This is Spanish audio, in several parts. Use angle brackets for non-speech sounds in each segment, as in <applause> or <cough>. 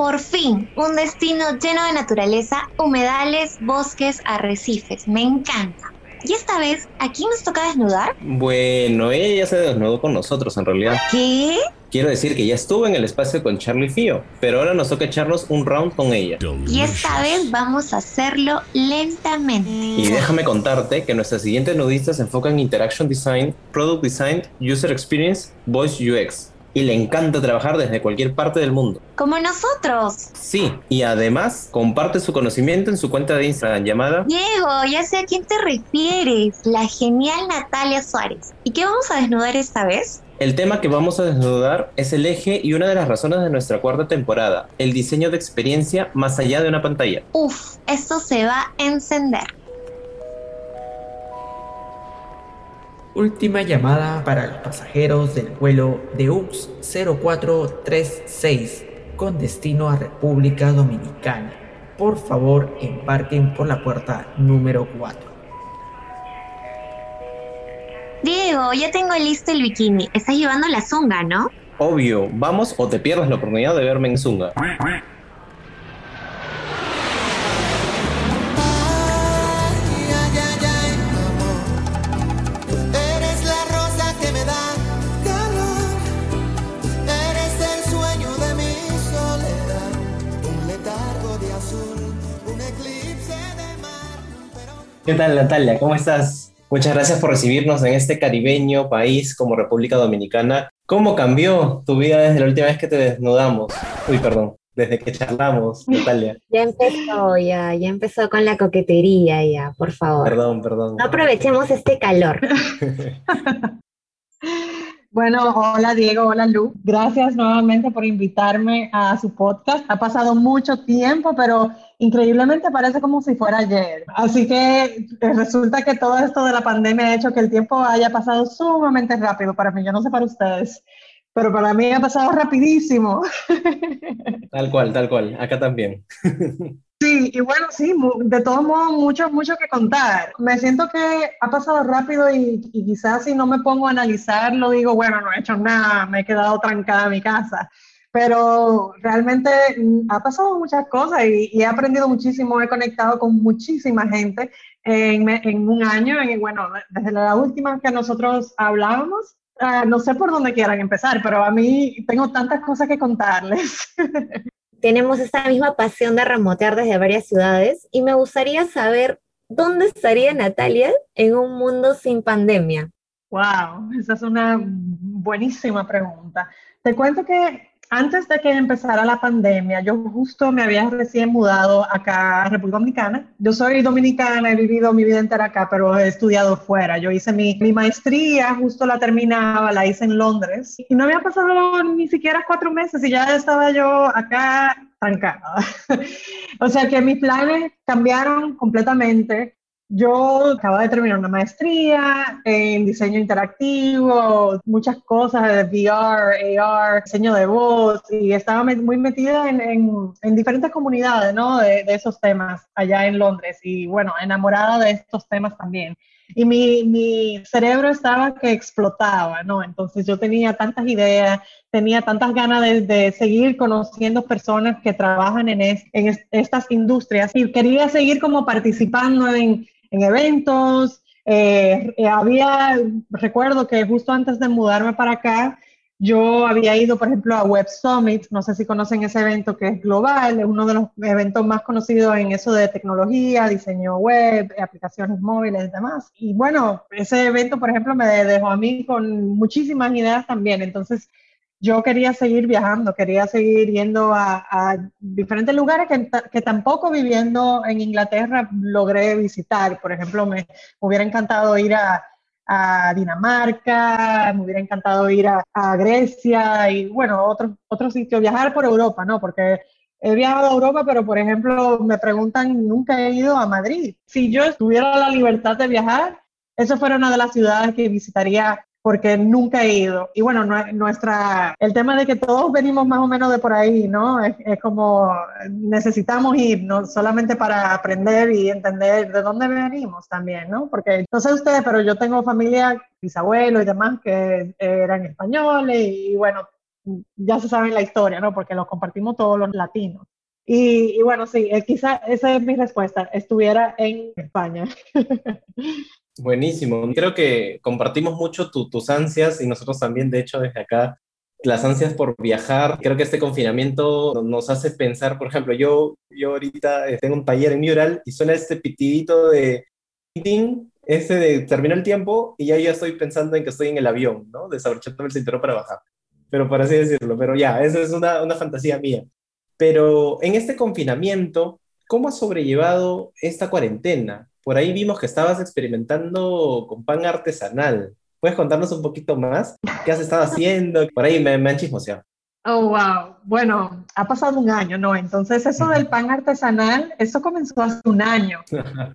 Por fin, un destino lleno de naturaleza, humedales, bosques, arrecifes. Me encanta. Y esta vez, ¿a quién nos toca desnudar? Bueno, ella ya se desnudó con nosotros en realidad. ¿Qué? Quiero decir que ya estuvo en el espacio con Charlie Fio, pero ahora nos toca echarnos un round con ella. Y esta vez vamos a hacerlo lentamente. Y déjame contarte que nuestra siguiente nudista se enfoca en Interaction Design, Product Design, User Experience, Voice UX. Y le encanta trabajar desde cualquier parte del mundo. Como nosotros. Sí, y además comparte su conocimiento en su cuenta de Instagram llamada Diego, ya sé a quién te refieres. La genial Natalia Suárez. ¿Y qué vamos a desnudar esta vez? El tema que vamos a desnudar es el eje y una de las razones de nuestra cuarta temporada, el diseño de experiencia más allá de una pantalla. Uf, esto se va a encender. Última llamada para los pasajeros del vuelo de UX 0436 con destino a República Dominicana. Por favor, embarquen por la puerta número 4. Diego, ya tengo listo el bikini. Estás llevando la zunga, ¿no? Obvio, vamos o te pierdes la oportunidad de verme en Zunga. ¿Qué tal Natalia? ¿Cómo estás? Muchas gracias por recibirnos en este caribeño país como República Dominicana. ¿Cómo cambió tu vida desde la última vez que te desnudamos? Uy, perdón, desde que charlamos, <laughs> Natalia. Ya empezó, ya, ya empezó con la coquetería, ya, por favor. Perdón, perdón. No aprovechemos este calor. <laughs> Bueno, hola Diego, hola Lu. Gracias nuevamente por invitarme a su podcast. Ha pasado mucho tiempo, pero increíblemente parece como si fuera ayer. Así que eh, resulta que todo esto de la pandemia ha hecho que el tiempo haya pasado sumamente rápido para mí. Yo no sé para ustedes, pero para mí ha pasado rapidísimo. <laughs> Tal cual, tal cual. Acá también. <laughs> Sí, y bueno, sí, de todos modos, mucho, mucho que contar. Me siento que ha pasado rápido y, y quizás si no me pongo a analizarlo, digo, bueno, no he hecho nada, me he quedado trancada en mi casa. Pero realmente mm, ha pasado muchas cosas y, y he aprendido muchísimo, he conectado con muchísima gente en, en un año. Y bueno, desde la última que nosotros hablábamos, ah, no sé por dónde quieran empezar, pero a mí tengo tantas cosas que contarles. <laughs> Tenemos esta misma pasión de remotear desde varias ciudades y me gustaría saber dónde estaría Natalia en un mundo sin pandemia. Wow, esa es una buenísima pregunta. Te cuento que antes de que empezara la pandemia, yo justo me había recién mudado acá a República Dominicana. Yo soy dominicana, he vivido mi vida entera acá, pero he estudiado fuera. Yo hice mi, mi maestría, justo la terminaba, la hice en Londres. Y no había pasado ni siquiera cuatro meses y ya estaba yo acá trancada. <laughs> o sea que mis planes cambiaron completamente. Yo acabo de terminar una maestría en diseño interactivo, muchas cosas de VR, AR, diseño de voz, y estaba muy metida en, en- en diferentes comunidades, ¿no? De, esos temas allá en Londres, y bueno, enamorada de estos temas también. Y mi, mi cerebro estaba que explotaba, ¿no? Entonces yo tenía tantas ideas, tenía tantas ganas de, seguir conociendo personas que trabajan en, es- en es- estas industrias y quería seguir como participando en, en eventos. Eh, eh, había, recuerdo que justo antes de mudarme para acá, yo había ido, por ejemplo, a Web Summit, no sé si conocen ese evento que es global, es uno de los eventos más conocidos en eso de tecnología, diseño web, aplicaciones móviles y demás. Y bueno, ese evento, por ejemplo, me dejó a mí con muchísimas ideas también. Entonces, yo quería seguir viajando, quería seguir yendo a, diferentes lugares que, que tampoco viviendo en Inglaterra logré visitar. Por ejemplo, me, hubiera encantado ir a, Dinamarca, me hubiera encantado ir a, Grecia y bueno, otros otros sitios, viajar por Europa, ¿no? Porque he viajado a Europa, pero por ejemplo me preguntan, nunca he ido a Madrid. Si yo tuviera la libertad de viajar, esa fuera una de las ciudades que visitaría porque nunca he ido. Y bueno, nue- nuestra, el tema de que todos venimos más o menos de por ahí, ¿no? Es, es como necesitamos ir, no solamente para aprender y entender de dónde venimos también, ¿no? Porque no sé ustedes, pero yo tengo familia, bisabuelos y demás que eran españoles y bueno, ya se sabe la historia, ¿no? Porque lo compartimos todos los latinos. Y, y bueno, sí, eh, quizá esa es mi respuesta, estuviera en España. <laughs> Buenísimo. Creo que compartimos mucho tu- tus ansias y nosotros también, de hecho, desde acá, las ansias por viajar. Creo que este confinamiento nos hace pensar, por ejemplo, yo, yo ahorita eh, tengo un taller en Mural y suena este pitidito de ese de terminó el tiempo y ya yo estoy pensando en que estoy en el avión, ¿no? Desabrochándome el cinturón para bajar. Pero por así decirlo, pero ya, esa es una, una fantasía mía. Pero en este confinamiento, ¿cómo has sobrellevado esta cuarentena? Por ahí vimos que estabas experimentando con pan artesanal. ¿Puedes contarnos un poquito más? ¿Qué has estado haciendo? Por ahí me, me han chismoseado. Oh, wow. Bueno, ha pasado un año, ¿no? Entonces eso del pan artesanal, eso comenzó hace un año.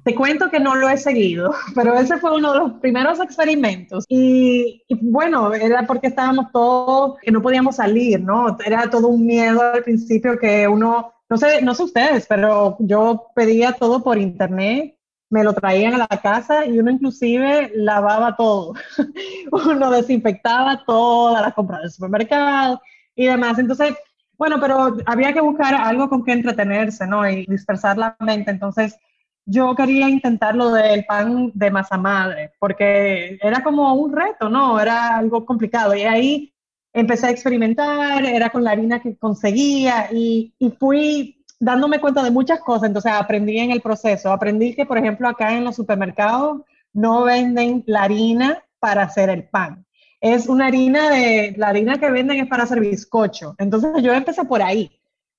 Te cuento que no lo he seguido, <laughs> pero ese fue uno de los primeros experimentos. Y, y, bueno, era porque estábamos todos, que no podíamos salir, ¿no? Era todo un miedo al principio que uno, no sé, no sé ustedes, pero yo pedía todo por internet, me lo traían a la casa y uno inclusive lavaba todo. <laughs> uno desinfectaba toda la compra del supermercado y demás. Entonces, bueno, pero había que buscar algo con que entretenerse, ¿no? Y dispersar la mente. Entonces, yo quería intentar lo del pan de masa madre, porque era como un reto, ¿no? Era algo complicado. Y ahí empecé a experimentar, era con la harina que conseguía y, y fui dándome cuenta de muchas cosas. Entonces, aprendí en el proceso. Aprendí que, por ejemplo, acá en los supermercados no venden la harina para hacer el pan es una harina de, la harina que venden es para hacer bizcocho. Entonces yo empecé por ahí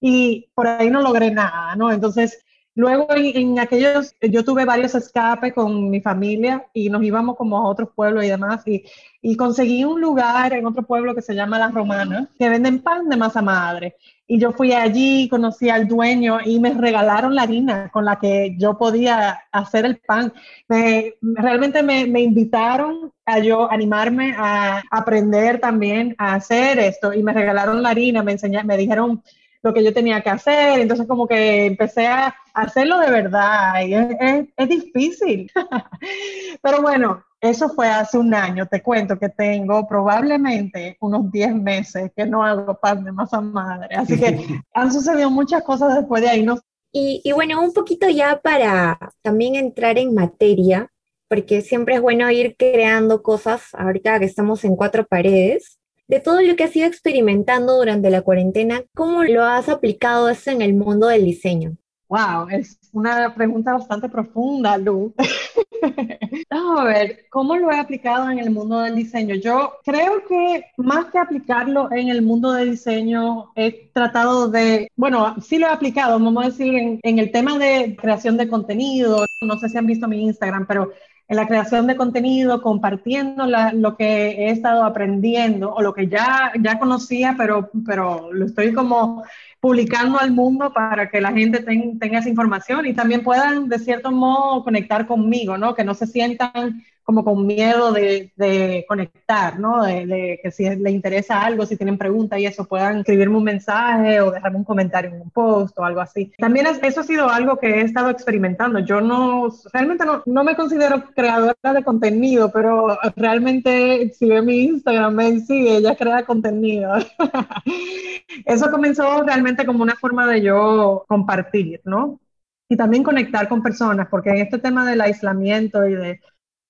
y por ahí no logré nada, ¿no? Entonces luego en, aquellos, yo tuve varios escapes con mi familia y nos íbamos como a otros pueblos y demás y, y conseguí un lugar en otro pueblo que se llama La Romana que venden pan de masa madre. Y yo fui allí, conocí al dueño y me regalaron la harina con la que yo podía hacer el pan. Me, realmente me, me, invitaron a yo animarme a aprender también a hacer esto y me regalaron la harina, me enseñaron, me dijeron lo que yo tenía que hacer, entonces como que empecé a hacerlo de verdad y es, es, es difícil. <laughs> Pero bueno, eso fue hace un año, te cuento que tengo probablemente unos 10 meses que no hago pan de masa madre, así que <laughs> han sucedido muchas cosas después de ahí. No... Y, y, bueno, un poquito ya para también entrar en materia, porque siempre es bueno ir creando cosas, ahorita que estamos en cuatro paredes, de todo lo que has ido experimentando durante la cuarentena, ¿cómo lo has aplicado eso en el mundo del diseño? Wow, es una pregunta bastante profunda, Lu. <laughs> Vamos a ver, ¿cómo lo he aplicado en el mundo del diseño? Yo creo que más que aplicarlo en el mundo del diseño, he tratado de, bueno, sí lo he aplicado, vamos a decir, en, en el tema de creación de contenido. No sé si han visto mi Instagram, pero en la creación de contenido, compartiendo la, lo que he estado aprendiendo o lo que ya, ya conocía, pero, pero lo estoy como publicando al mundo para que la gente ten, tenga esa información y también puedan de cierto modo conectar conmigo, ¿no? Que no se sientan como con miedo de, de conectar, ¿no? De, de, que si les interesa algo, si tienen preguntas y eso, puedan escribirme un mensaje o dejarme un comentario en un post o algo así. También es, eso ha sido algo que he estado experimentando. Yo no, realmente no, no me considero creadora de contenido, pero realmente si ve mi Instagram, me sigue, ella crea contenido. <laughs> eso comenzó realmente como una forma de yo compartir, ¿no? Y también conectar con personas, porque en este tema del aislamiento y de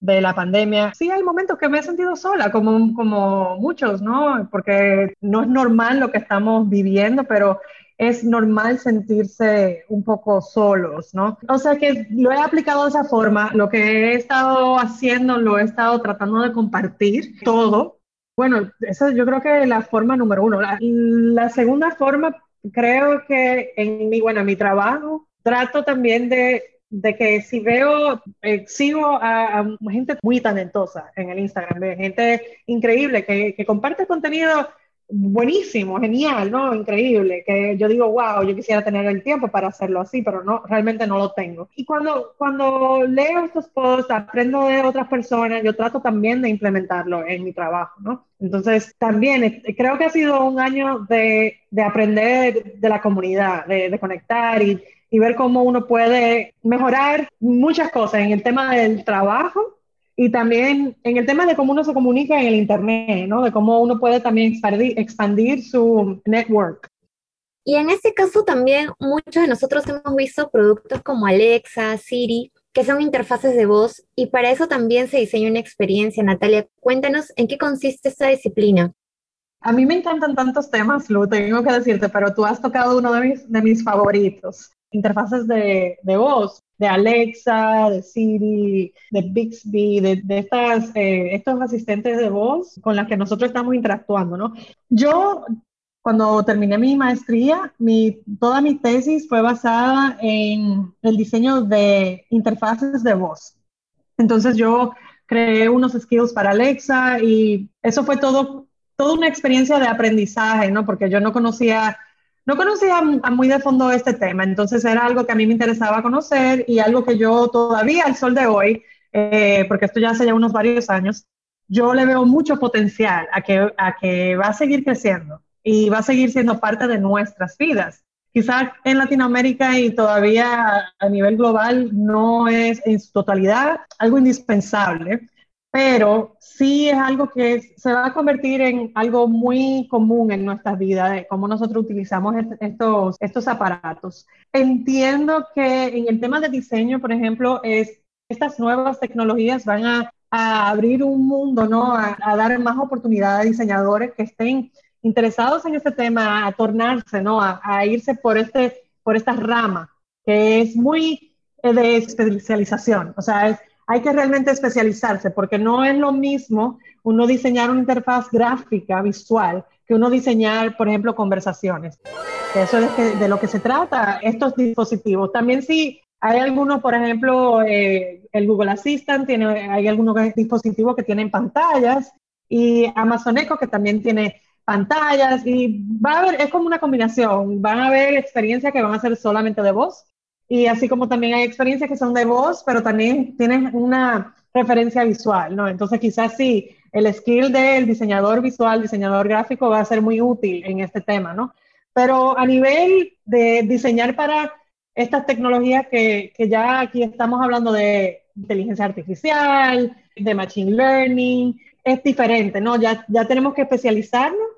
de la pandemia, sí hay momentos que me he sentido sola, como, como muchos, ¿no? Porque no es normal lo que estamos viviendo, pero es normal sentirse un poco solos, ¿no? O sea que lo he aplicado de esa forma, lo que he estado haciendo, lo he estado tratando de compartir todo. Bueno, esa yo creo que es la forma número uno. La, segunda forma, creo que en mi, bueno, en mi trabajo, trato también de de que si veo, eh, sigo a, a, gente muy talentosa en el Instagram, de gente increíble que, que, comparte contenido buenísimo, genial, ¿no? Increíble, que yo digo, wow, yo quisiera tener el tiempo para hacerlo así, pero no, realmente no lo tengo. Y cuando, cuando leo estos posts, aprendo de otras personas, yo trato también de implementarlo en mi trabajo, ¿no? Entonces, también creo que ha sido un año de, de aprender de la comunidad, de, de conectar y y ver cómo uno puede mejorar muchas cosas en el tema del trabajo y también en el tema de cómo uno se comunica en el Internet, ¿no? De cómo uno puede también expandir, expandir su network. Y en este caso también muchos de nosotros hemos visto productos como Alexa, Siri, que son interfaces de voz y para eso también se diseña una experiencia. Natalia, cuéntanos en qué consiste esta disciplina. A mí me encantan tantos temas, Lu, tengo que decirte, pero tú has tocado uno de mis, de mis favoritos, interfaces de, voz, de Alexa, de Siri, de Bixby, de, de estas, eh, estos asistentes de voz con las que nosotros estamos interactuando, ¿no? Yo cuando terminé mi maestría, mi, toda mi tesis fue basada en el diseño de interfaces de voz. Entonces yo creé unos skills para Alexa y eso fue todo, toda una experiencia de aprendizaje, ¿no? Porque yo no conocía, no conocía muy de fondo este tema, entonces era algo que a mí me interesaba conocer y algo que yo todavía al sol de hoy, eh, porque esto ya hace ya unos varios años, yo le veo mucho potencial a que, a que va a seguir creciendo y va a seguir siendo parte de nuestras vidas. Quizás en Latinoamérica y todavía a nivel global no es en su totalidad algo indispensable, pero sí es algo que se va a convertir en algo muy común en nuestras vidas, de cómo nosotros utilizamos estos, estos aparatos. Entiendo que en el tema de diseño, por ejemplo, es, estas nuevas tecnologías van a, a abrir un mundo, ¿no? A, a dar más oportunidad a diseñadores que estén interesados en este tema a tornarse, ¿no? A, irse por, este, por esta rama, que es muy eh, de especialización. O sea, hay que realmente especializarse, porque no es lo mismo uno diseñar una interfaz gráfica, visual, que uno diseñar, por ejemplo, conversaciones. Eso es de, lo que se trata estos dispositivos. También sí hay algunos, por ejemplo, eh, el Google Assistant, tiene, hay algunos dispositivos que tienen pantallas y Amazon Echo que también tiene pantallas y va a haber, es como una combinación, van a haber experiencias que van a ser solamente de voz y así como también hay experiencias que son de voz, pero también tienes una referencia visual, ¿no? Entonces quizás sí, el skill del diseñador visual, diseñador gráfico va a ser muy útil en este tema, ¿no? Pero a nivel de diseñar para estas tecnologías que, que ya aquí estamos hablando de inteligencia artificial, de machine learning, es diferente, ¿no? Ya, ya tenemos que especializarnos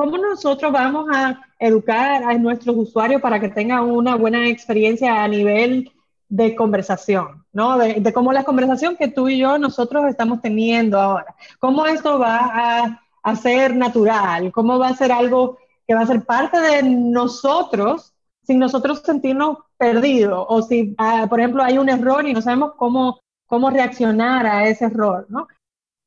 ¿Cómo nosotros vamos a educar a nuestros usuarios para que tengan una buena experiencia a nivel de conversación, ¿no? De, de cómo la conversación que tú y yo nosotros estamos teniendo ahora, cómo esto va a, a ser natural, cómo va a ser algo que va a ser parte de nosotros sin nosotros sentirnos perdidos o si, ah, por ejemplo, hay un error y no sabemos cómo, cómo reaccionar a ese error, ¿no?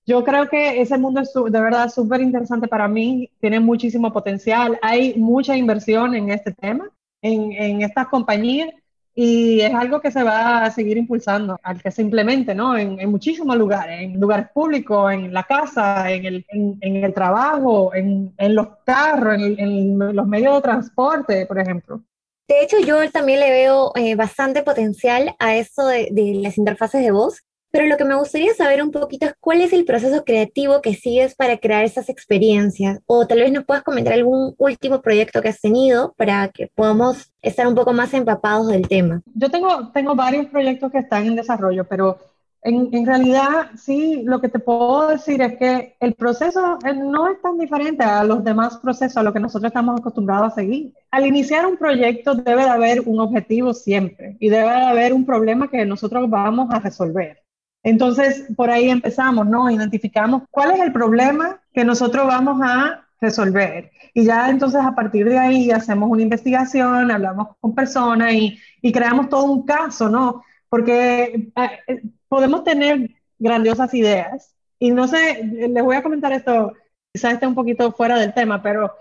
Yo creo que ese mundo es de verdad súper interesante para mí, tiene muchísimo potencial, hay mucha inversión en este tema, en, en estas compañías, y es algo que se va a seguir impulsando, al que se implemente, ¿no? En, en muchísimos lugares, en lugares públicos, en la casa, en el, en, en el trabajo, en, los carros, en, los medios de transporte, por ejemplo. De hecho, yo también le veo eh, bastante potencial a eso de, de las interfaces de voz, pero lo que me gustaría saber un poquito es cuál es el proceso creativo que sigues para crear esas experiencias. O tal vez nos puedas comentar algún último proyecto que has tenido para que podamos estar un poco más empapados del tema. Yo tengo, tengo varios proyectos que están en desarrollo, pero en, en, realidad, sí, lo que te puedo decir es que el proceso eh, no es tan diferente a los demás procesos, a lo que nosotros estamos acostumbrados a seguir. Al iniciar un proyecto debe de haber un objetivo siempre y debe de haber un problema que nosotros vamos a resolver. Entonces, por ahí empezamos, ¿no? Identificamos cuál es el problema que nosotros vamos a resolver. Y ya entonces a partir de ahí hacemos una investigación, hablamos con personas y, creamos todo un caso, ¿no? Porque eh, podemos tener grandiosas ideas. Y no sé, les voy a comentar esto, quizás esté un poquito fuera del tema, pero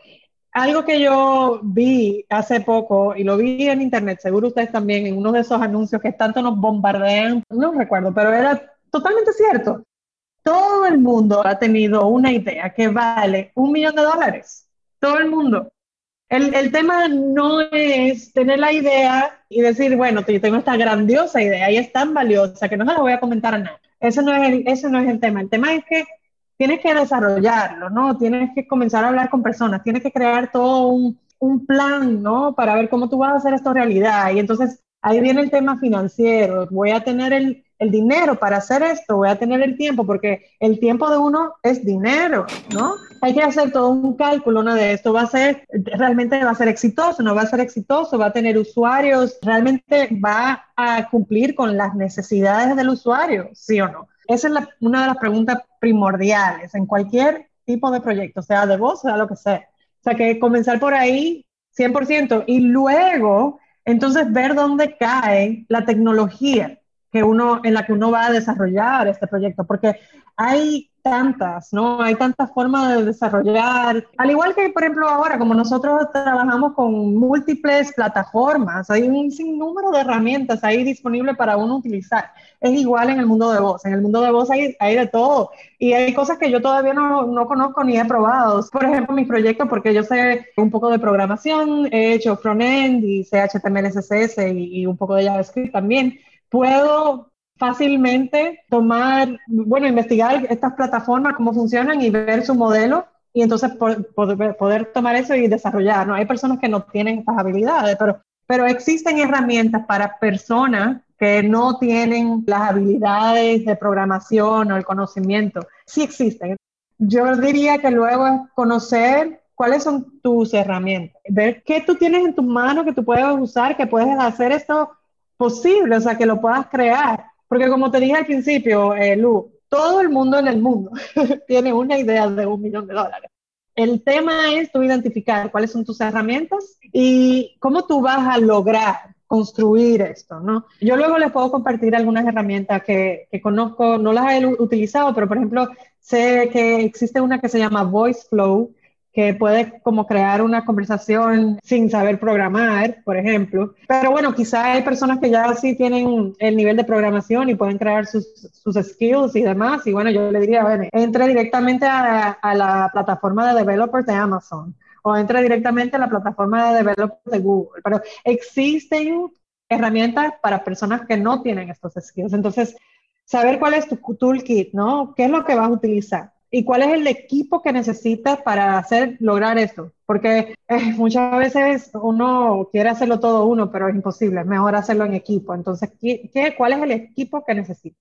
algo que yo vi hace poco y lo vi en internet, seguro ustedes también, en uno de esos anuncios que tanto nos bombardean, no recuerdo, pero era totalmente cierto. Todo el mundo ha tenido una idea que vale un millón de dólares. Todo el mundo. El, el, tema no es tener la idea y decir, bueno, yo tengo esta grandiosa idea y es tan valiosa que no se la voy a comentar a nadie. Eso no es el, ese no es el tema. El tema es que tienes que desarrollarlo, ¿no? Tienes que comenzar a hablar con personas, tienes que crear todo un, un plan, ¿no? Para ver cómo tú vas a hacer esto realidad. Y entonces ahí viene el tema financiero. Voy a tener el, el dinero para hacer esto, voy a tener el tiempo, porque el tiempo de uno es dinero, ¿no? Hay que hacer todo un cálculo, ¿no? De esto va a ser, realmente va a ser exitoso, no va a ser exitoso, va a tener usuarios, realmente va a cumplir con las necesidades del usuario, ¿sí o no? Esa es una de las preguntas primordiales en cualquier tipo de proyecto, sea de voz, sea lo que sea. O sea, que comenzar por ahí 100% y luego entonces ver dónde cae la tecnología que uno, en la que uno va a desarrollar este proyecto, porque hay tantas, ¿no? Hay tantas formas de desarrollar. Al igual que, por ejemplo, ahora, como nosotros trabajamos con múltiples plataformas, hay un sinnúmero de herramientas ahí disponibles para uno utilizar. Es igual en el mundo de voz. En el mundo de voz hay, hay de todo. Y hay cosas que yo todavía no, no conozco ni he probado. Por ejemplo, mi proyecto, porque yo sé un poco de programación, he hecho front-end y sé HTML, CSS y, y un poco de JavaScript también. Puedo fácilmente tomar, bueno, investigar estas plataformas, cómo funcionan y ver su modelo y entonces poder, tomar eso y desarrollar. ¿no? Hay personas que no tienen estas habilidades, pero, pero existen herramientas para personas que no tienen las habilidades de programación o el conocimiento. Sí existen. Yo diría que luego es conocer cuáles son tus herramientas, ver qué tú tienes en tus manos que tú puedes usar, que puedes hacer esto posible, o sea, que lo puedas crear porque como te dije al principio, eh, Lu, todo el mundo en el mundo <laughs> tiene una idea de un millón de dólares. El tema es tú identificar cuáles son tus herramientas y cómo tú vas a lograr construir esto, ¿no? Yo luego les puedo compartir algunas herramientas que, que conozco, no las he utilizado, pero por ejemplo, sé que existe una que se llama Voice Flow, que puede como crear una conversación sin saber programar, por ejemplo. Pero bueno, quizá hay personas que ya sí tienen el nivel de programación y pueden crear sus, skills y demás. Y bueno, yo le diría, bueno, entre directamente a, a la plataforma de developers de Amazon o entre directamente a la plataforma de developers de Google. Pero existen herramientas para personas que no tienen estos skills. Entonces, saber cuál es tu toolkit, ¿no? ¿Qué es lo que vas a utilizar? Y cuál es el equipo que necesitas para hacer lograr esto. Porque eh, muchas veces uno quiere hacerlo todo uno, pero es imposible, es mejor hacerlo en equipo. Entonces, ¿qué, cuál es el equipo que necesitas?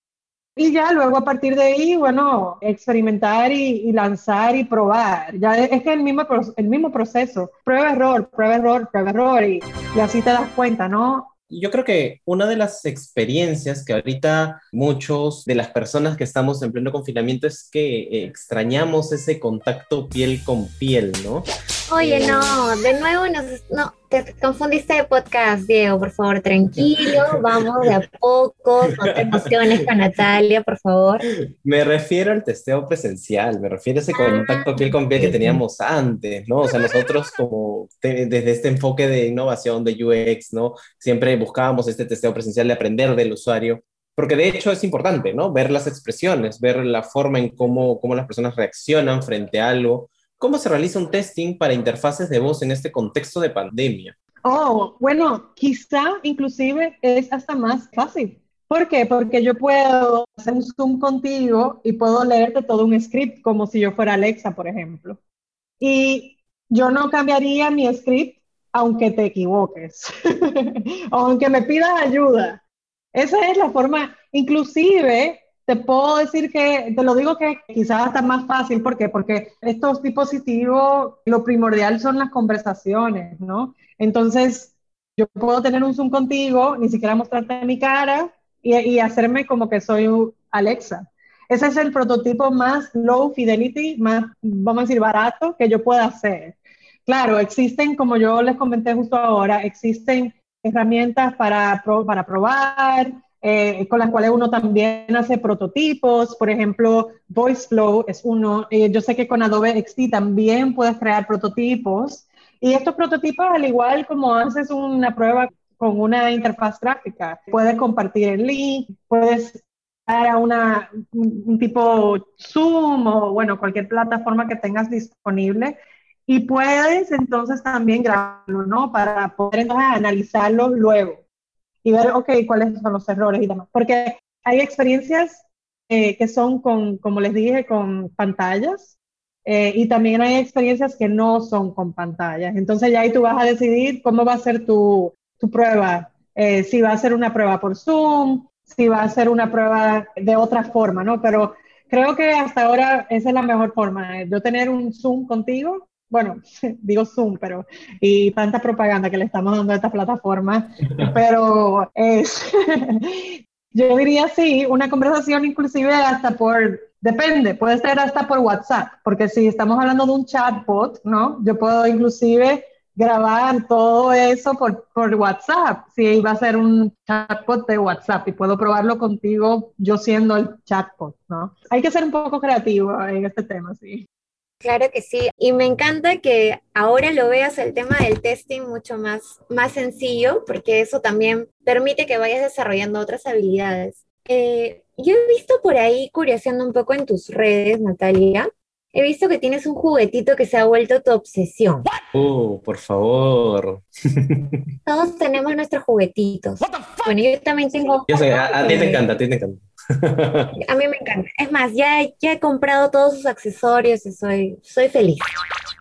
Y ya luego a partir de ahí, bueno, experimentar y, lanzar y probar. Ya es, que el mismo, el mismo proceso, prueba, error, prueba, error, prueba, error, y, y así te das cuenta, ¿no? Yo creo que una de las experiencias que ahorita muchos de las personas que estamos en pleno confinamiento es que extrañamos ese contacto piel con piel, ¿no? Oye, no, de nuevo nos, no, te confundiste de podcast, Diego, por favor, tranquilo, <laughs> vamos de a poco, no te emociones con Natalia, por favor. Me refiero al testeo presencial, me refiero a ese contacto piel con piel que teníamos antes, ¿no? O sea, nosotros como desde este enfoque de innovación, de UX, ¿no? Siempre buscábamos este testeo presencial de aprender del usuario, porque de hecho es importante, ¿no? Ver las expresiones, ver la forma en cómo, cómo las personas reaccionan frente a algo, ¿Cómo se realiza un testing para interfaces de voz en este contexto de pandemia? Oh, bueno, quizá inclusive es hasta más fácil. ¿Por qué? Porque yo puedo hacer un Zoom contigo y puedo leerte todo un script como si yo fuera Alexa, por ejemplo. Y yo no cambiaría mi script aunque te equivoques, <laughs> aunque me pidas ayuda. Esa es la forma, inclusive te puedo decir que, te lo digo que quizás está más fácil, ¿por qué? Porque estos dispositivos, lo primordial son las conversaciones, ¿no? Entonces, yo puedo tener un Zoom contigo, ni siquiera mostrarte mi cara y, y hacerme como que soy Alexa. Ese es el prototipo más low fidelity, más, vamos a decir, barato que yo pueda hacer. Claro, existen, como yo les comenté justo ahora, existen herramientas para, para probar, eh, con las cuales uno también hace prototipos. Por ejemplo, VoiceFlow es uno. Eh, yo sé que con Adobe XD también puedes crear prototipos. Y estos prototipos, al igual como haces una prueba con una interfaz gráfica, puedes compartir el link, puedes dar a una, un, tipo Zoom o, bueno, cualquier plataforma que tengas disponible y puedes entonces también grabarlo, ¿no? Para poder entonces analizarlo luego y ver, ok, cuáles son los errores y demás. Porque hay experiencias eh, que son con, como les dije, con pantallas eh, y también hay experiencias que no son con pantallas. Entonces ya ahí tú vas a decidir cómo va a ser tu, tu prueba. Eh, si va a ser una prueba por Zoom, si va a ser una prueba de otra forma, ¿no? Pero creo que hasta ahora esa es la mejor forma, yo tener un Zoom contigo bueno, <laughs> digo Zoom, pero y tanta propaganda que le estamos dando a esta plataforma, <laughs> pero es, <laughs> yo diría sí, una conversación inclusive hasta por, depende, puede ser hasta por WhatsApp, porque si estamos hablando de un chatbot, ¿no? Yo puedo inclusive grabar todo eso por, por WhatsApp, si va a ser un chatbot de WhatsApp y puedo probarlo contigo yo siendo el chatbot, ¿no? Hay que ser un poco creativo en este tema, sí. Claro que sí, y me encanta que ahora lo veas el tema del testing mucho más, más sencillo, porque eso también permite que vayas desarrollando otras habilidades. Eh, yo he visto por ahí, curioseando un poco en tus redes, Natalia, he visto que tienes un juguetito que se ha vuelto tu obsesión. Uh, por favor. Todos tenemos nuestros juguetitos. Bueno, yo también tengo... Yo sé, a, a ti te encanta, a ti te encanta. <laughs> A mí me encanta. Es más, ya, ya he comprado todos sus accesorios y soy, soy feliz.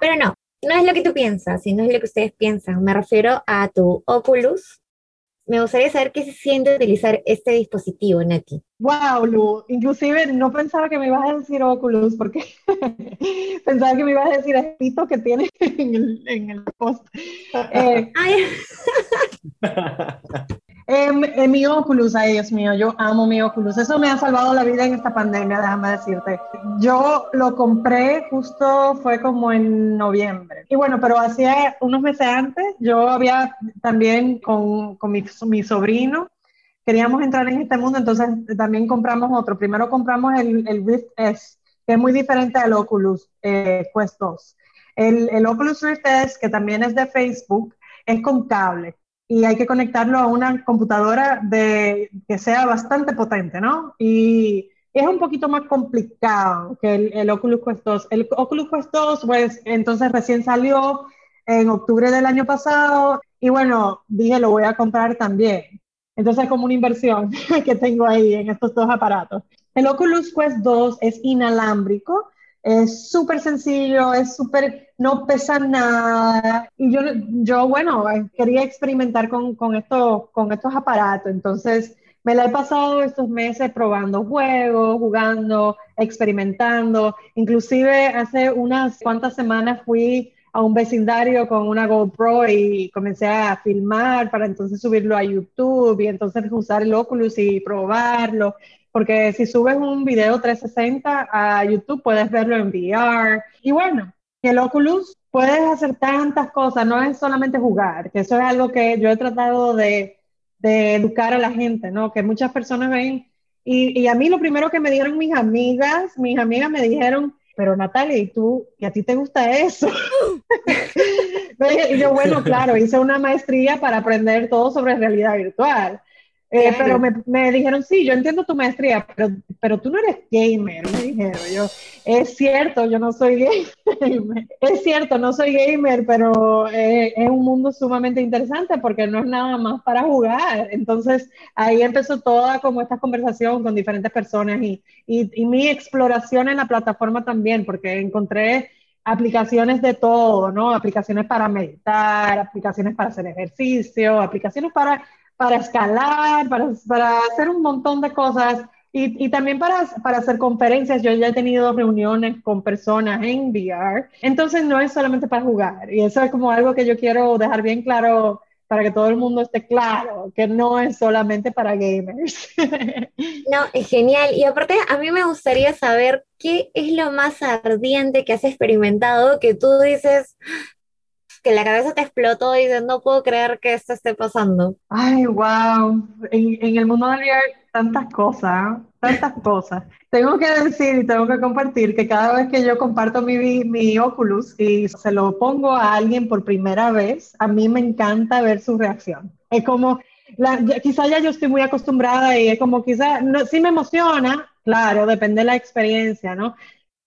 Pero no, no es lo que tú piensas, sino es lo que ustedes piensan. Me refiero a tu Oculus. Me gustaría saber qué se siente utilizar este dispositivo, Nati. Wow, Lu, inclusive no pensaba que me ibas a decir Oculus, porque <laughs> pensaba que me ibas a decir espito que tiene <laughs> en el, en el post. Eh, Ay, En, en mi Oculus, ay Dios mío, yo amo mi Oculus. Eso me ha salvado la vida en esta pandemia, déjame decirte. Yo lo compré justo, fue como en noviembre. Y bueno, pero hacía unos meses antes, yo había también con, con mi, mi sobrino, queríamos entrar en este mundo, entonces también compramos otro. Primero compramos el, el Rift S, que es muy diferente al Oculus eh, Quest 2. El, el Oculus Rift S, que también es de Facebook, es con cable y hay que conectarlo a una computadora de, que sea bastante potente, ¿no? Y es un poquito más complicado que el, el Oculus Quest 2. El Oculus Quest 2, pues, entonces recién salió en octubre del año pasado y bueno, dije, lo voy a comprar también. Entonces, como una inversión <laughs> que tengo ahí en estos dos aparatos. El Oculus Quest 2 es inalámbrico, es súper sencillo, es súper, no pesa nada. Y yo, yo bueno, quería experimentar con, con, estos, con estos aparatos. Entonces, me la he pasado estos meses probando juegos, jugando, experimentando. Inclusive hace unas cuantas semanas fui a un vecindario con una GoPro y comencé a filmar para entonces subirlo a YouTube y entonces usar el Oculus y probarlo porque si subes un video 360 a YouTube puedes verlo en VR. Y bueno, el Oculus puedes hacer tantas cosas, no es solamente jugar, que eso es algo que yo he tratado de, educar a la gente, ¿no? Que muchas personas ven, y, y, a mí lo primero que me dijeron mis amigas, mis amigas me dijeron, pero Natalia, ¿y tú, y a ti te gusta eso? <laughs> y yo, bueno, claro, hice una maestría para aprender todo sobre realidad virtual. Eh, pero me, me, dijeron, sí, yo entiendo tu maestría, pero, pero tú no eres gamer, me dijeron. Yo, es cierto, yo no soy gamer. <laughs> es cierto, no soy gamer, pero eh, es un mundo sumamente interesante porque no es nada más para jugar. Entonces, ahí empezó toda como esta conversación con diferentes personas y, y, y mi exploración en la plataforma también, porque encontré aplicaciones de todo, ¿no? Aplicaciones para meditar, aplicaciones para hacer ejercicio, aplicaciones para para escalar, para, para hacer un montón de cosas y, y, también para, para hacer conferencias. Yo ya he tenido reuniones con personas en VR. Entonces no es solamente para jugar. Y eso es como algo que yo quiero dejar bien claro para que todo el mundo esté claro, que no es solamente para gamers. <laughs> No, es genial. Y aparte, a mí me gustaría saber qué es lo más ardiente que has experimentado que tú dices, que la cabeza te explotó y dices, no puedo creer que esto esté pasando? Ay, wow. En, en el mundo del VR, tantas cosas, tantas cosas. Tengo que decir y tengo que compartir que cada vez que yo comparto mi, mi Oculus y se lo pongo a alguien por primera vez, a mí me encanta ver su reacción. Es como, la, quizá ya yo estoy muy acostumbrada y es como quizá, no, sí me emociona, claro, depende de la experiencia, ¿no?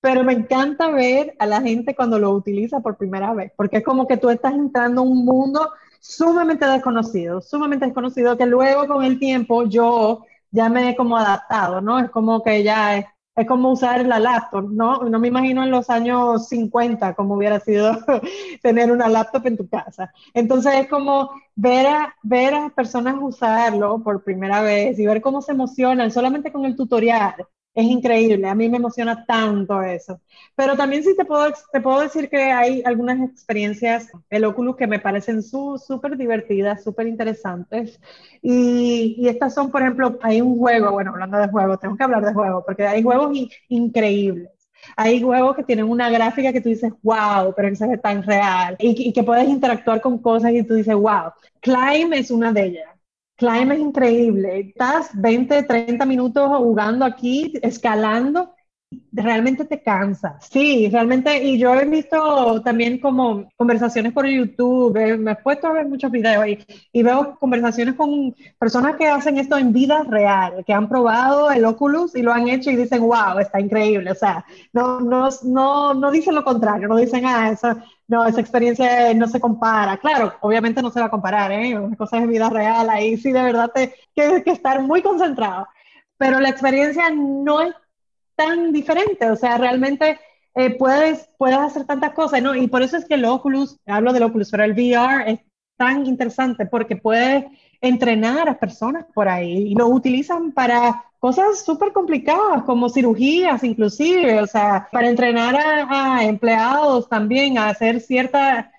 Pero me encanta ver a la gente cuando lo utiliza por primera vez, porque es como que tú estás entrando a un mundo sumamente desconocido, sumamente desconocido, que luego con el tiempo yo ya me he como adaptado, ¿no? Es como que ya es como usar la laptop, ¿no? No me imagino en los años 50 cómo hubiera sido <laughs> tener una laptop en tu casa. Entonces es como ver a, ver a personas usarlo por primera vez y ver cómo se emocionan solamente con el tutorial es increíble, a mí me emociona tanto eso. Pero también sí te puedo, te puedo decir que hay algunas experiencias del Oculus que me parecen súper divertidas, súper interesantes. Y, estas son, por ejemplo, hay un juego, bueno, hablando de juegos, tengo que hablar de juegos, porque hay juegos increíbles. Hay juegos que tienen una gráfica que tú dices, wow, pero que se tan real. Y, y que puedes interactuar con cosas y tú dices, wow. Climb es una de ellas. Climb es increíble. Estás 20, 30 minutos jugando aquí, escalando, realmente te cansa. Sí, realmente, y yo he visto también como conversaciones por YouTube, eh, me he puesto a ver muchos videos y, y, veo conversaciones con personas que hacen esto en vida real, que han probado el Oculus y lo han hecho y dicen, wow, está increíble. O sea, no, no, no, no dicen lo contrario, no dicen, ah, eso no, esa experiencia no se compara. Claro, obviamente no se va a comparar, ¿eh? Una cosa vida real, ahí sí de verdad te, tienes que estar muy concentrado. Pero la experiencia no es tan diferente, o sea, realmente eh, puedes, puedes hacer tantas cosas, ¿no? Y por eso es que el Oculus, hablo del Oculus, pero el VR es tan interesante porque puedes entrenar a personas por ahí y lo utilizan para cosas súper complicadas como cirugías inclusive, o sea, para entrenar a, empleados también a hacer cierta,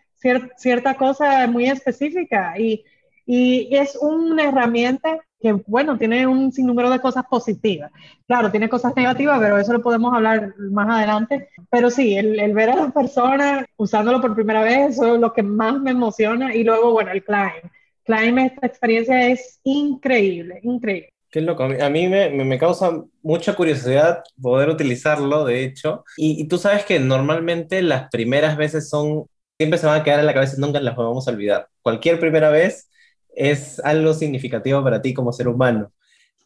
cierta cosa muy específica y, y es una herramienta que, bueno, tiene un sinnúmero de cosas positivas. Claro, tiene cosas negativas, pero eso lo podemos hablar más adelante. Pero sí, el, el ver a las personas usándolo por primera vez, eso es lo que más me emociona. Y luego, bueno, el climb. Climb, esta experiencia es increíble, increíble. Qué loco. A mí me, me, causa mucha curiosidad poder utilizarlo, de hecho. Y, y, tú sabes que normalmente las primeras veces son, siempre se van a quedar en la cabeza, nunca las vamos a olvidar. Cualquier primera vez es algo significativo para ti como ser humano.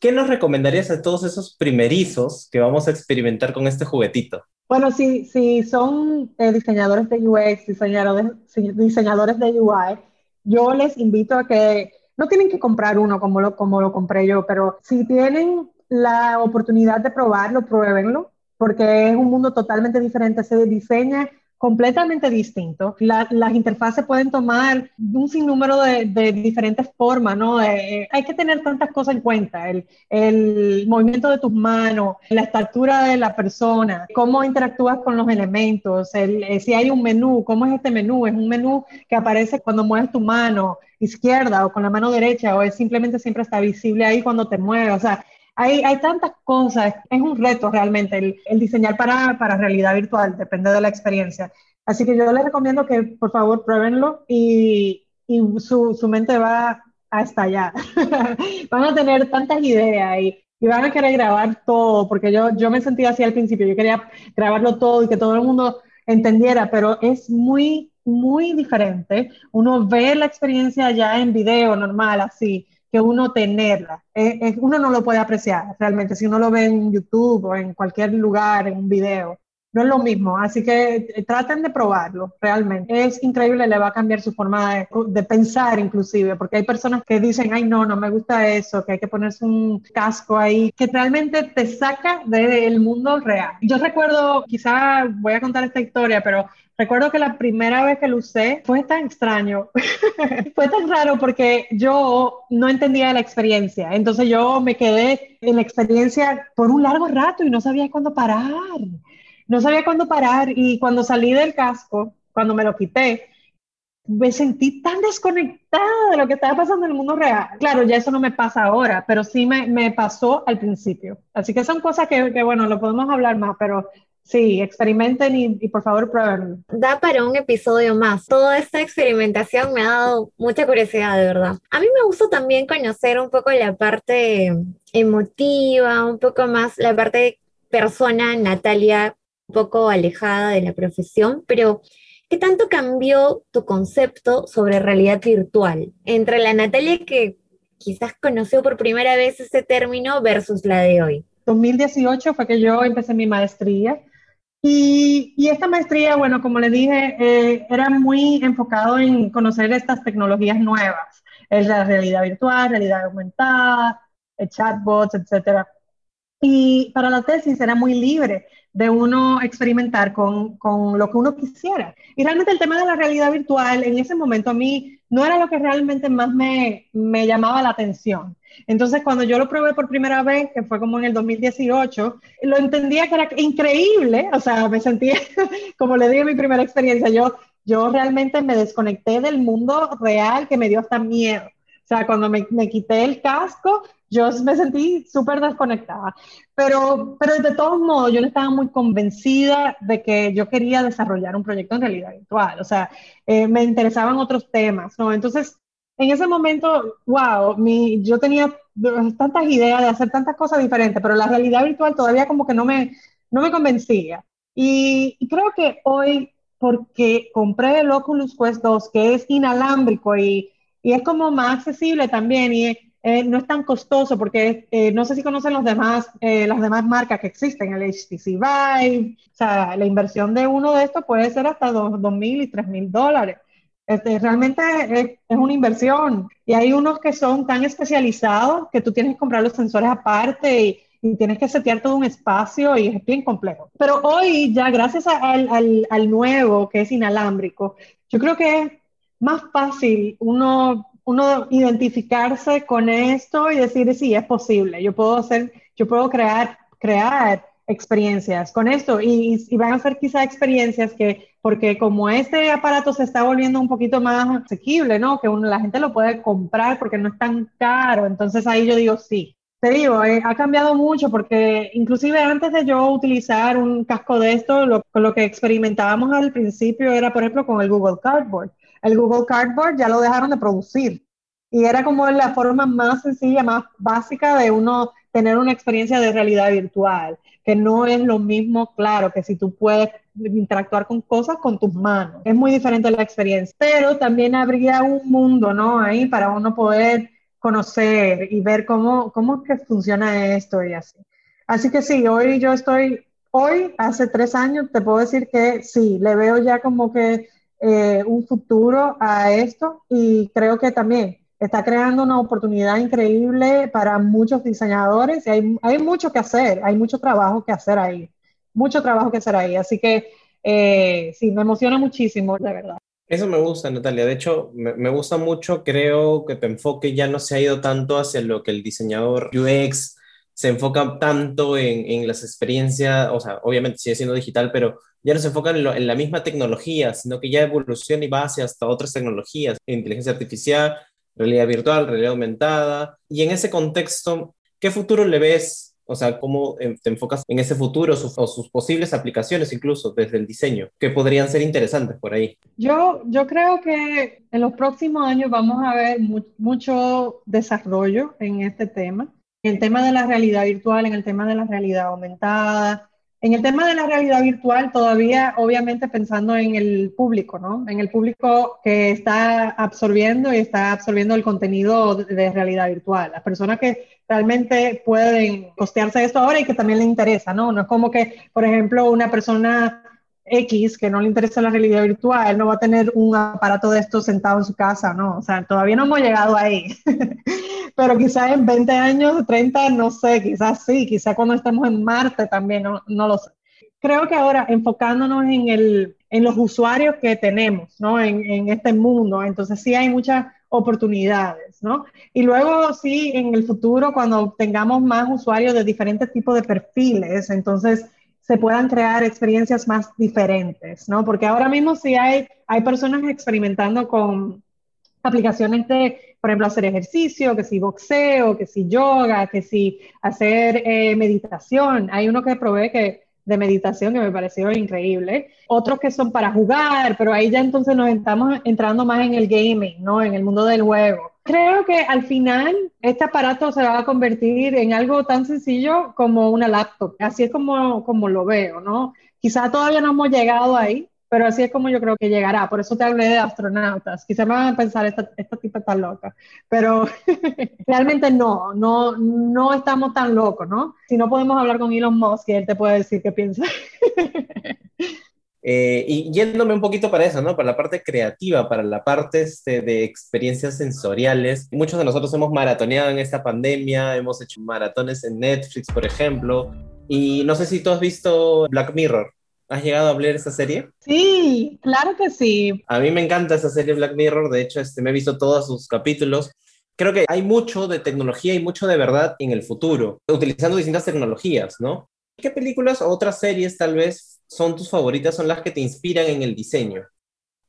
¿Qué nos recomendarías a todos esos primerizos que vamos a experimentar con este juguetito? Bueno, si, si son eh, diseñadores de UX, diseñadores, diseñadores de UI, yo les invito a que no tienen que comprar uno como lo, como lo compré yo, pero si tienen la oportunidad de probarlo, pruébenlo, porque es un mundo totalmente diferente. Se diseña completamente distinto. las interfaces pueden tomar un sinnúmero de, de diferentes formas, ¿no? Eh, hay que tener tantas cosas en cuenta, el, movimiento de tus manos, la estatura de la persona, cómo interactúas con los elementos, el, eh, si hay un menú, cómo es este menú, es un menú que aparece cuando mueves tu mano izquierda o con la mano derecha, o es simplemente siempre está visible ahí cuando te mueves, o sea, hay, hay, tantas cosas, es un reto realmente el, el, diseñar para, para realidad virtual, depende de la experiencia. Así que yo les recomiendo que por favor pruébenlo y, y su, su, mente va a estallar. <laughs> van a tener tantas ideas y, y, van a querer grabar todo, porque yo, yo me sentía así al principio, yo quería grabarlo todo y que todo el mundo entendiera, pero es muy, muy diferente uno ve la experiencia ya en video normal, así que uno tenerla. Uno no lo puede apreciar realmente si uno lo ve en YouTube o en cualquier lugar, en un video. No es lo mismo, así que eh, traten de probarlo realmente. Es increíble, le va a cambiar su forma de, de, pensar inclusive, porque hay personas que dicen, ay no, no me gusta eso, que hay que ponerse un casco ahí, que realmente te saca del mundo real. Yo recuerdo, quizá voy a contar esta historia, pero Recuerdo que la primera vez que lo usé fue tan extraño, <laughs> fue tan raro porque yo no entendía la experiencia. Entonces yo me quedé en la experiencia por un largo rato y no sabía cuándo parar. No sabía cuándo parar y cuando salí del casco, cuando me lo quité, me sentí tan desconectada de lo que estaba pasando en el mundo real. Claro, ya eso no me pasa ahora, pero sí me, me pasó al principio. Así que son cosas que, que, bueno, lo podemos hablar más, pero Sí, experimenten y, por favor prueben. Da para un episodio más. Toda esta experimentación me ha dado mucha curiosidad, de verdad. A mí me gusta también conocer un poco la parte emotiva, un poco más la parte persona, Natalia, un poco alejada de la profesión, pero ¿qué tanto cambió tu concepto sobre realidad virtual entre la Natalia que quizás conoció por primera vez ese término versus la de hoy? 2018 fue que yo empecé mi maestría y, y, esta maestría, bueno, como le dije, eh, era muy enfocado en conocer estas tecnologías nuevas, es la realidad virtual, realidad aumentada, chatbots, etcétera. Y para la tesis era muy libre de uno experimentar con, con, lo que uno quisiera. Y realmente el tema de la realidad virtual en ese momento a mí no era lo que realmente más me, me llamaba la atención. Entonces, cuando yo lo probé por primera vez, que fue como en el 2018, lo entendía que era increíble, o sea, me sentía, <laughs> como le dije en mi primera experiencia, yo, yo realmente me desconecté del mundo real que me dio hasta miedo. Sea, cuando me, me quité el casco, yo me sentí súper desconectada. Pero, pero de todos modos, yo no estaba muy convencida de que yo quería desarrollar un proyecto en realidad virtual. O sea, eh, me interesaban otros temas, ¿no? Entonces, en ese momento, wow, mi, yo tenía tantas ideas de hacer tantas cosas diferentes, pero la realidad virtual todavía como que no me, no me convencía. Y, y creo que hoy, porque compré el Oculus Quest 2, que es inalámbrico y, y es como más accesible también, y eh, no es tan costoso porque eh, no sé si conocen los demás, eh, las demás marcas que existen, el HTC Vive, o sea, la inversión de uno de estos puede ser hasta dos mil y tres mil dólares. Este, realmente es, es, una inversión y hay unos que son tan especializados que tú tienes que comprar los sensores aparte y, y tienes que setear todo un espacio y es bien complejo. Pero hoy ya gracias al, al, al nuevo que es inalámbrico, yo creo que más fácil uno uno identificarse con esto y decir, sí, es posible, yo puedo hacer, yo puedo crear, crear experiencias con esto y, y, van a ser quizá experiencias que, porque como este aparato se está volviendo un poquito más asequible, ¿no? Que uno, la gente lo puede comprar porque no es tan caro, entonces ahí yo digo, sí. Te digo, eh, ha cambiado mucho porque inclusive antes de yo utilizar un casco de esto, lo, lo que experimentábamos al principio era, por ejemplo, con el Google Cardboard el Google Cardboard ya lo dejaron de producir. Y era como la forma más sencilla, más básica de uno tener una experiencia de realidad virtual, que no es lo mismo, claro, que si tú puedes interactuar con cosas con tus manos. Es muy diferente la experiencia, pero también habría un mundo, ¿no? Ahí para uno poder conocer y ver cómo, cómo que funciona esto y así. Así que sí, hoy yo estoy, hoy, hace tres años, te puedo decir que sí, le veo ya como que eh, un futuro a esto y creo que también está creando una oportunidad increíble para muchos diseñadores y hay, hay mucho que hacer, hay mucho trabajo que hacer ahí, mucho trabajo que hacer ahí. Así que eh, sí, me emociona muchísimo, de verdad. Eso me gusta, Natalia. De hecho, me, me, gusta mucho. Creo que tu enfoque ya no se ha ido tanto hacia lo que el diseñador UX se enfoca tanto en, en las experiencias, o sea, obviamente sigue siendo digital, pero ya no se enfocan en, en, la misma tecnología, sino que ya evoluciona y va hacia hasta otras tecnologías, inteligencia artificial, realidad virtual, realidad aumentada. Y en ese contexto, ¿qué futuro le ves? O sea, ¿cómo te enfocas en ese futuro o sus posibles aplicaciones incluso desde el diseño, que podrían ser interesantes por ahí? Yo, yo creo que en los próximos años vamos a ver mu mucho desarrollo en este tema, en el tema de la realidad virtual, en el tema de la realidad aumentada, en el tema de la realidad virtual, todavía obviamente pensando en el público, ¿no? En el público que está absorbiendo y está absorbiendo el contenido de realidad virtual. Las personas que realmente pueden costearse esto ahora y que también le interesa, ¿no? No es como que, por ejemplo, una persona X que no le interesa la realidad virtual no va a tener un aparato de esto sentado en su casa, ¿no? O sea, todavía no hemos llegado ahí. <laughs> pero quizás en 20 años, 30, no sé, quizás sí, quizás cuando estemos en Marte también, no, no lo sé. Creo que ahora enfocándonos en, el, en los usuarios que tenemos, ¿no? En, en este mundo, entonces sí hay muchas oportunidades, ¿no? Y luego sí, en el futuro, cuando tengamos más usuarios de diferentes tipos de perfiles, entonces se puedan crear experiencias más diferentes, ¿no? Porque ahora mismo sí hay, hay personas experimentando con aplicaciones de, por ejemplo, hacer ejercicio, que si boxeo, que si yoga, que si hacer eh, meditación. Hay uno que probé que de meditación que me pareció increíble. Otros que son para jugar, pero ahí ya entonces nos estamos entrando más en el gaming, ¿no? En el mundo del juego. Creo que al final este aparato se va a convertir en algo tan sencillo como una laptop. Así es como, como lo veo, ¿no? Quizás todavía no hemos llegado ahí, pero así es como yo creo que llegará. Por eso te hablé de astronautas. Quizá me van a pensar, esta, esta tipa está loca, pero <laughs> realmente no, no, no estamos tan locos, ¿no? Si no podemos hablar con Elon Musk, él te puede decir qué piensa. <laughs> Eh, y yéndome un poquito para eso, ¿no? Para la parte creativa, para la parte este, de experiencias sensoriales. Muchos de nosotros hemos maratoneado en esta pandemia, hemos hecho maratones en Netflix, por ejemplo. Y no sé si tú has visto Black Mirror. ¿Has llegado a ver esa serie? Sí, claro que sí. A mí me encanta esa serie Black Mirror. De hecho, este, me he visto todos sus capítulos. Creo que hay mucho de tecnología y mucho de verdad en el futuro, utilizando distintas tecnologías, ¿no? ¿Qué películas o otras series tal vez son tus favoritas, son las que te inspiran en el diseño?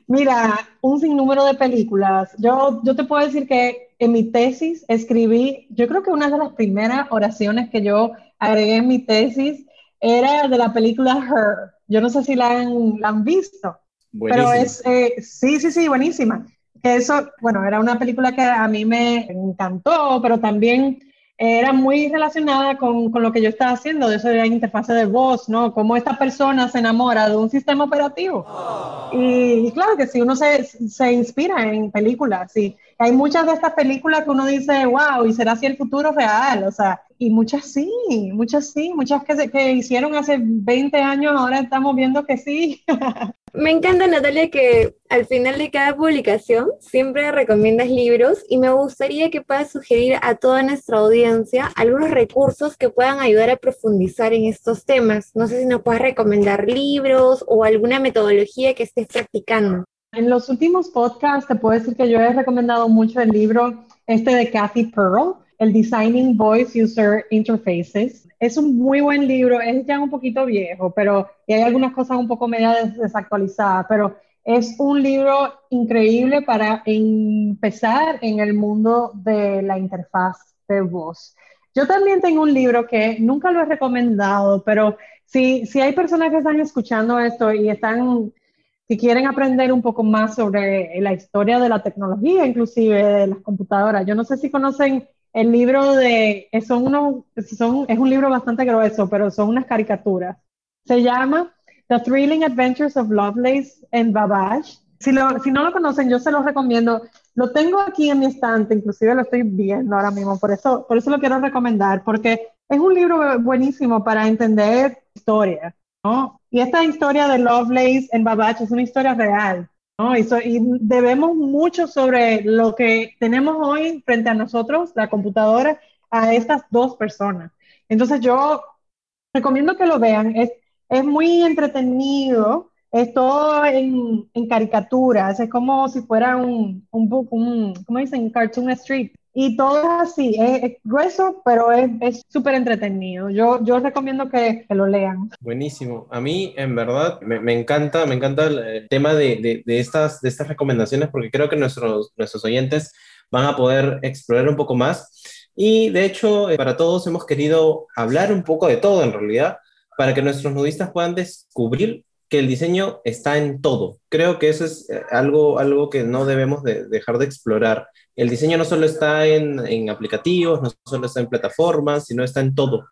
Mira, un sinnúmero de películas. Yo, yo te puedo decir que en mi tesis escribí, yo creo que una de las primeras oraciones que yo agregué en mi tesis era de la película Her. Yo no sé si la han, la han visto, Buenísimo. pero es, eh, sí, sí, sí, buenísima. Eso, bueno, era una película que a mí me encantó, pero también era muy relacionada con, con, lo que yo estaba haciendo, de eso de la interfase de voz, ¿no? Cómo esta persona se enamora de un sistema operativo. Y, y, claro que sí, uno se, se inspira en películas, sí. Hay muchas de estas películas que uno dice, wow, ¿y será así el futuro real? O sea, y muchas sí, muchas sí, muchas que, se, que hicieron hace 20 años, ahora estamos viendo que sí. <laughs> Me encanta, Natalia, que al final de cada publicación siempre recomiendas libros y me gustaría que puedas sugerir a toda nuestra audiencia algunos recursos que puedan ayudar a profundizar en estos temas. No sé si nos puedes recomendar libros o alguna metodología que estés practicando. En los últimos podcasts te puedo decir que yo he recomendado mucho el libro este de Kathy Pearl, el Designing Voice User Interfaces. Es un muy buen libro, es ya un poquito viejo, pero y hay algunas cosas un poco media desactualizadas, pero es un libro increíble para empezar en el mundo de la interfaz de voz. Yo también tengo un libro que nunca lo he recomendado, pero si, si hay personas que están escuchando esto y están, si quieren aprender un poco más sobre la historia de la tecnología, inclusive de las computadoras, yo no sé si conocen el libro de, son unos, son, es un libro bastante grueso, pero son unas caricaturas. Se llama The Thrilling Adventures of Lovelace and Babbage. Si, lo, si no lo conocen, yo se los recomiendo. Lo tengo aquí en mi estante, inclusive lo estoy viendo ahora mismo, por eso, por eso lo quiero recomendar, porque es un libro buenísimo para entender historia, ¿no? Y esta historia de Lovelace and Babbage es una historia real, ¿no? Y, so, y debemos mucho sobre lo que tenemos hoy frente a nosotros, la computadora, a estas dos personas. Entonces yo recomiendo que lo vean. Es, es muy entretenido, es todo en, en, caricaturas, es como si fuera un, un book, un, ¿cómo dicen? Cartoon Street. Y todo es así, es, es grueso, pero es súper entretenido. Yo, yo recomiendo que, que, lo lean. Buenísimo. A mí, en verdad, me, me encanta, me encanta el tema de, de, de, estas, de estas recomendaciones porque creo que nuestros, nuestros oyentes van a poder explorar un poco más. Y de hecho, para todos hemos querido hablar un poco de todo en realidad para que nuestros nudistas puedan descubrir que el diseño está en todo. Creo que eso es eh, algo, algo que no debemos de dejar de explorar. El diseño no solo está en, en, aplicativos, no solo está en plataformas, sino está en todo.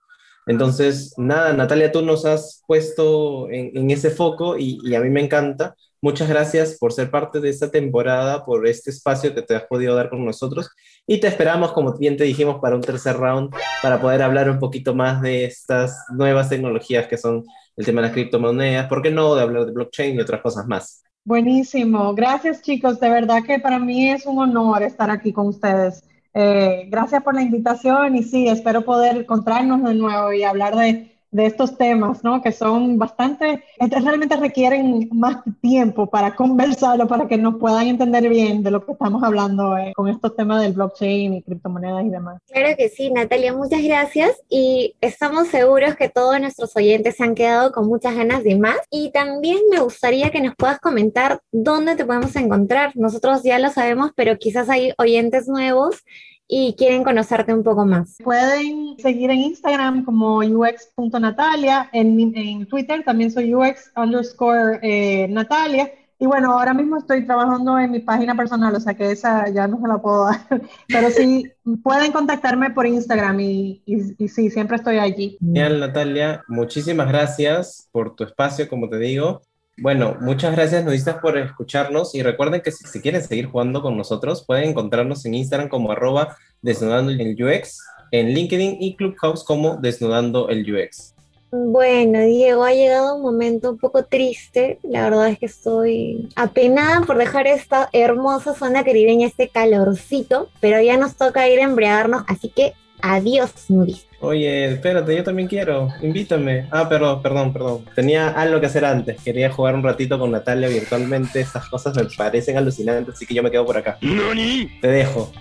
Entonces, nada, Natalia, tú nos has puesto en, en ese foco y, a mí me encanta. Muchas gracias por ser parte de esta temporada, por este espacio que te has podido dar con nosotros y te esperamos, como bien te dijimos, para un tercer round para poder hablar un poquito más de estas nuevas tecnologías que son el tema de las criptomonedas, ¿por qué no? De hablar de blockchain y otras cosas más. Buenísimo, gracias chicos, de verdad que para mí es un honor estar aquí con ustedes. Eh, gracias por la invitación y sí, espero poder encontrarnos de nuevo y hablar de, de estos temas, ¿no? Que son bastante, realmente requieren más tiempo para conversarlo, para que nos puedan entender bien de lo que estamos hablando eh, con estos temas del blockchain y criptomonedas y demás. Claro que sí, Natalia, muchas gracias y estamos seguros que todos nuestros oyentes se han quedado con muchas ganas de más y también me gustaría que nos puedas comentar dónde te podemos encontrar. Nosotros ya lo sabemos, pero quizás hay oyentes nuevos y quieren conocerte un poco más. Pueden seguir en Instagram como ux.natalia, en, en Twitter también soy ux underscore eh, Natalia. Y bueno, ahora mismo estoy trabajando en mi página personal, o sea que esa ya no se la puedo dar. <laughs> Pero sí, pueden contactarme por Instagram y, y, y sí, siempre estoy allí. Genial, Natalia. Muchísimas gracias por tu espacio, como te digo. Bueno, muchas gracias nudistas por escucharnos y recuerden que si, quieren seguir jugando con nosotros pueden encontrarnos en Instagram como arroba desnudando el UX, en LinkedIn y Clubhouse como desnudando el UX. Bueno, Diego, ha llegado un momento un poco triste. La verdad es que estoy apenada por dejar esta hermosa zona caribeña, este calorcito, pero ya nos toca ir a embriagarnos, así que adiós, nudis. Oye, espérate, yo también quiero. Invítame. Ah, perdón, perdón, perdón. Tenía algo que hacer antes. Quería jugar un ratito con Natalia virtualmente. Esas cosas me parecen alucinantes, así que yo me quedo por acá. Te dejo.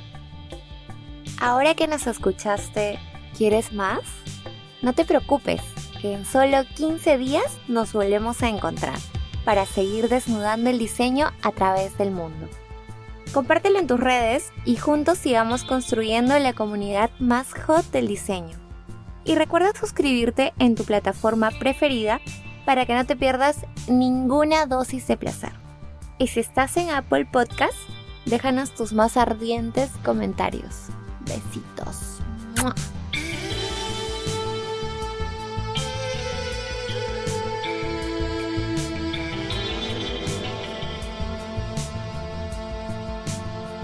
Ahora que nos escuchaste, ¿quieres más? No te preocupes, que en solo 15 días nos volvemos a encontrar para seguir desnudando el diseño a través del mundo. Compártelo en tus redes y juntos sigamos construyendo la comunidad más hot del diseño. Y recuerda suscribirte en tu plataforma preferida para que no te pierdas ninguna dosis de placer. Y si estás en Apple Podcast, déjanos tus más ardientes comentarios. Besitos.